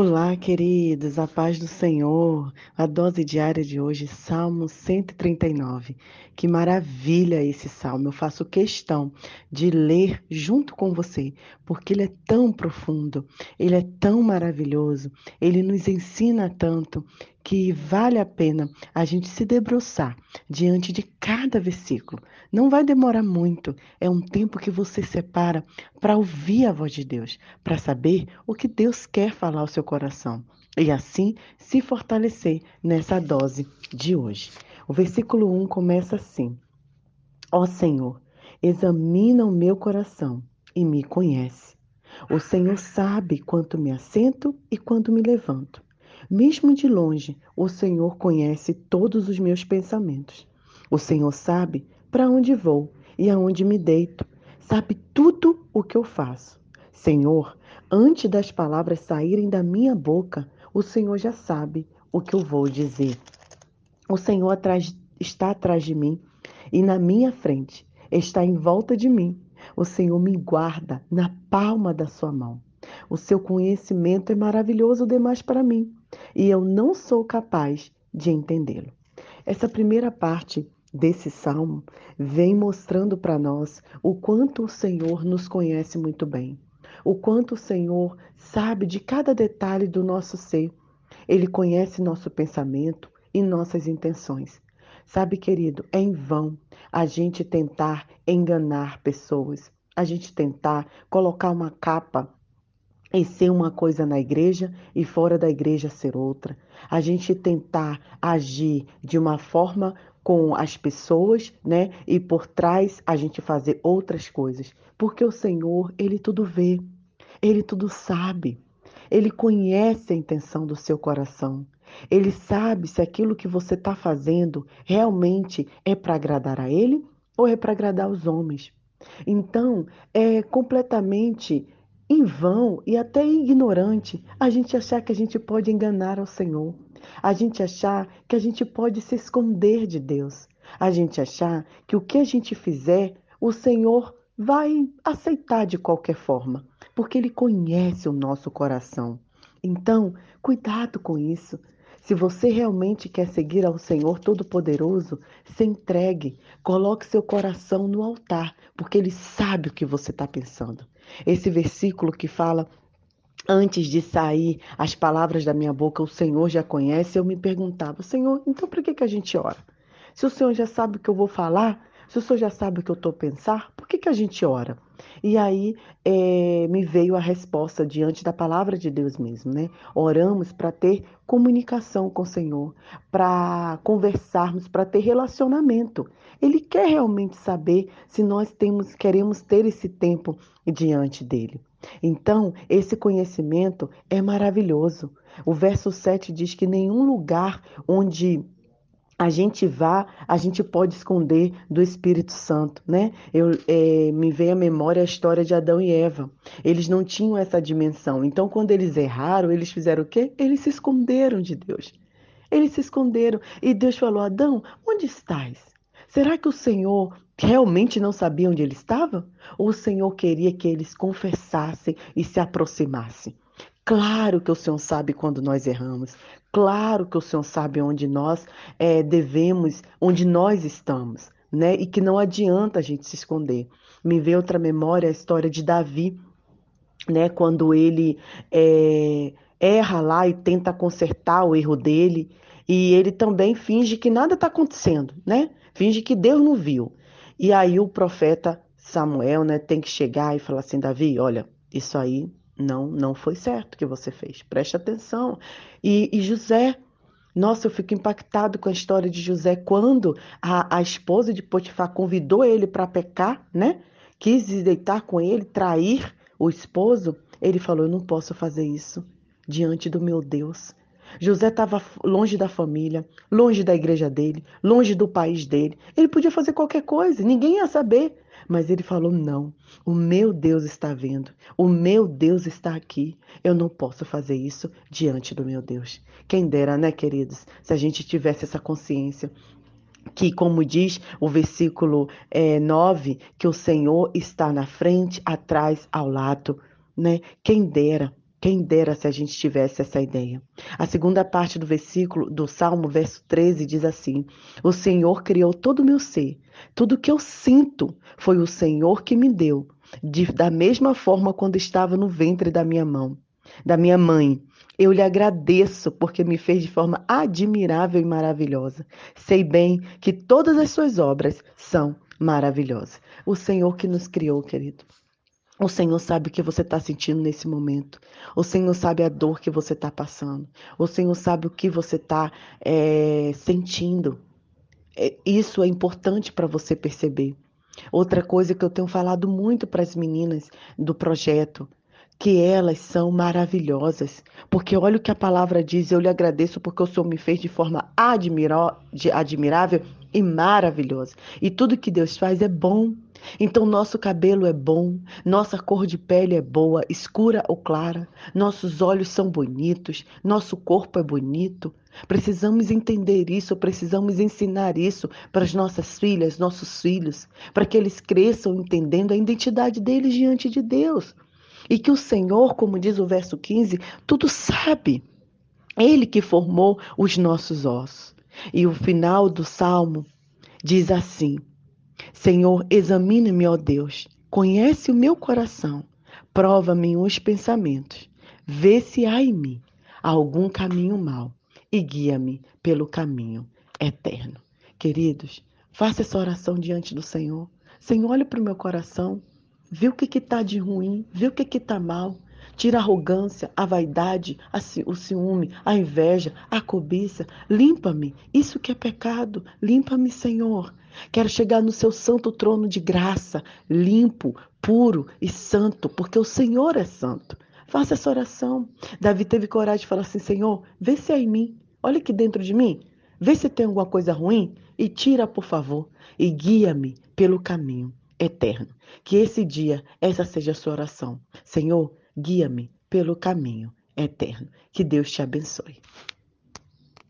Olá, queridos, a paz do Senhor. A dose diária de hoje, Salmo 139. Que maravilha esse salmo. Eu faço questão de ler junto com você, porque ele é tão profundo, ele é tão maravilhoso, ele nos ensina tanto que vale a pena a gente se debruçar diante de cada versículo. Não vai demorar muito, é um tempo que você separa para ouvir a voz de Deus, para saber o que Deus quer falar ao seu coração e assim se fortalecer nessa dose de hoje. O versículo 1 começa assim: Ó Senhor, examina o meu coração e me conhece. O Senhor sabe quanto me assento e quando me levanto. Mesmo de longe, o Senhor conhece todos os meus pensamentos. O Senhor sabe para onde vou e aonde me deito. Sabe tudo o que eu faço. Senhor, antes das palavras saírem da minha boca, o Senhor já sabe o que eu vou dizer. O Senhor atrás, está atrás de mim e na minha frente, está em volta de mim. O Senhor me guarda na palma da sua mão. O seu conhecimento é maravilhoso demais para mim e eu não sou capaz de entendê-lo. Essa primeira parte desse salmo vem mostrando para nós o quanto o Senhor nos conhece muito bem, o quanto o Senhor sabe de cada detalhe do nosso ser. Ele conhece nosso pensamento e nossas intenções. Sabe, querido, é em vão a gente tentar enganar pessoas, a gente tentar colocar uma capa e ser uma coisa na igreja e fora da igreja ser outra. A gente tentar agir de uma forma com as pessoas, né? E por trás a gente fazer outras coisas. Porque o Senhor, ele tudo vê. Ele tudo sabe. Ele conhece a intenção do seu coração. Ele sabe se aquilo que você está fazendo realmente é para agradar a ele ou é para agradar os homens. Então, é completamente em vão e até ignorante a gente achar que a gente pode enganar ao Senhor, a gente achar que a gente pode se esconder de Deus, a gente achar que o que a gente fizer, o Senhor vai aceitar de qualquer forma, porque Ele conhece o nosso coração. Então, cuidado com isso. Se você realmente quer seguir ao Senhor Todo-Poderoso, se entregue, coloque seu coração no altar, porque Ele sabe o que você está pensando. Esse versículo que fala antes de sair as palavras da minha boca, o Senhor já conhece, eu me perguntava, Senhor, então por que, que a gente ora? Se o Senhor já sabe o que eu vou falar, se o Senhor já sabe o que eu estou pensar, por que, que a gente ora? E aí é, me veio a resposta diante da palavra de Deus mesmo, né? Oramos para ter comunicação com o Senhor, para conversarmos, para ter relacionamento. Ele quer realmente saber se nós temos, queremos ter esse tempo diante dele. Então, esse conhecimento é maravilhoso. O verso 7 diz que nenhum lugar onde a gente vá, a gente pode esconder do Espírito Santo, né? Eu, é, me vem à memória a história de Adão e Eva. Eles não tinham essa dimensão. Então, quando eles erraram, eles fizeram o quê? Eles se esconderam de Deus. Eles se esconderam. E Deus falou: Adão, onde estás? Será que o Senhor realmente não sabia onde ele estava? Ou o Senhor queria que eles confessassem e se aproximassem? Claro que o Senhor sabe quando nós erramos. Claro que o Senhor sabe onde nós é, devemos, onde nós estamos, né? E que não adianta a gente se esconder. Me veio outra memória a história de Davi, né? Quando ele é, erra lá e tenta consertar o erro dele, e ele também finge que nada está acontecendo, né? Finge que Deus não viu. E aí o profeta Samuel, né, tem que chegar e falar assim, Davi, olha, isso aí não, não foi certo que você fez. Preste atenção. E, e José, nossa, eu fico impactado com a história de José quando a, a esposa de Potifar convidou ele para pecar, né? Quis deitar com ele, trair o esposo. Ele falou: Eu não posso fazer isso diante do meu Deus. José estava longe da família, longe da igreja dele, longe do país dele. Ele podia fazer qualquer coisa, ninguém ia saber. Mas ele falou: não, o meu Deus está vendo, o meu Deus está aqui. Eu não posso fazer isso diante do meu Deus. Quem dera, né, queridos, se a gente tivesse essa consciência. Que, como diz o versículo é, 9, que o Senhor está na frente, atrás, ao lado, né? Quem dera Quem dera se a gente tivesse essa ideia. A segunda parte do versículo do Salmo, verso 13, diz assim: O Senhor criou todo o meu ser. Tudo que eu sinto foi o Senhor que me deu, de, da mesma forma quando estava no ventre da minha mão, da minha mãe. Eu lhe agradeço porque me fez de forma admirável e maravilhosa. Sei bem que todas as suas obras são maravilhosas. O Senhor que nos criou, querido. O Senhor sabe o que você está sentindo nesse momento. O Senhor sabe a dor que você está passando. O Senhor sabe o que você está é, sentindo. Isso é importante para você perceber. Outra coisa que eu tenho falado muito para as meninas do projeto, que elas são maravilhosas. Porque olha o que a palavra diz, eu lhe agradeço porque o Senhor me fez de forma admirável e maravilhosa. E tudo que Deus faz é bom. Então, nosso cabelo é bom, nossa cor de pele é boa, escura ou clara, nossos olhos são bonitos, nosso corpo é bonito. Precisamos entender isso, precisamos ensinar isso para as nossas filhas, nossos filhos, para que eles cresçam entendendo a identidade deles diante de Deus. E que o Senhor, como diz o verso 15, tudo sabe. Ele que formou os nossos ossos. E o final do salmo diz assim: Senhor, examine-me, ó Deus, conhece o meu coração, prova-me os pensamentos, vê se há em mim algum caminho mau e guia-me pelo caminho eterno. Queridos, faça essa oração diante do Senhor. Senhor, olhe para o meu coração, vê o que está de ruim, vê o que está mal. Tira a arrogância, a vaidade, a, o ciúme, a inveja, a cobiça. Limpa-me. Isso que é pecado. Limpa-me, Senhor. Quero chegar no seu santo trono de graça, limpo, puro e santo, porque o Senhor é santo. Faça essa oração. Davi teve coragem de falar assim: Senhor, vê se é em mim. Olha aqui dentro de mim. Vê se tem alguma coisa ruim e tira, por favor, e guia-me pelo caminho eterno. Que esse dia, essa seja a sua oração. Senhor, guia-me pelo caminho eterno. Que Deus te abençoe.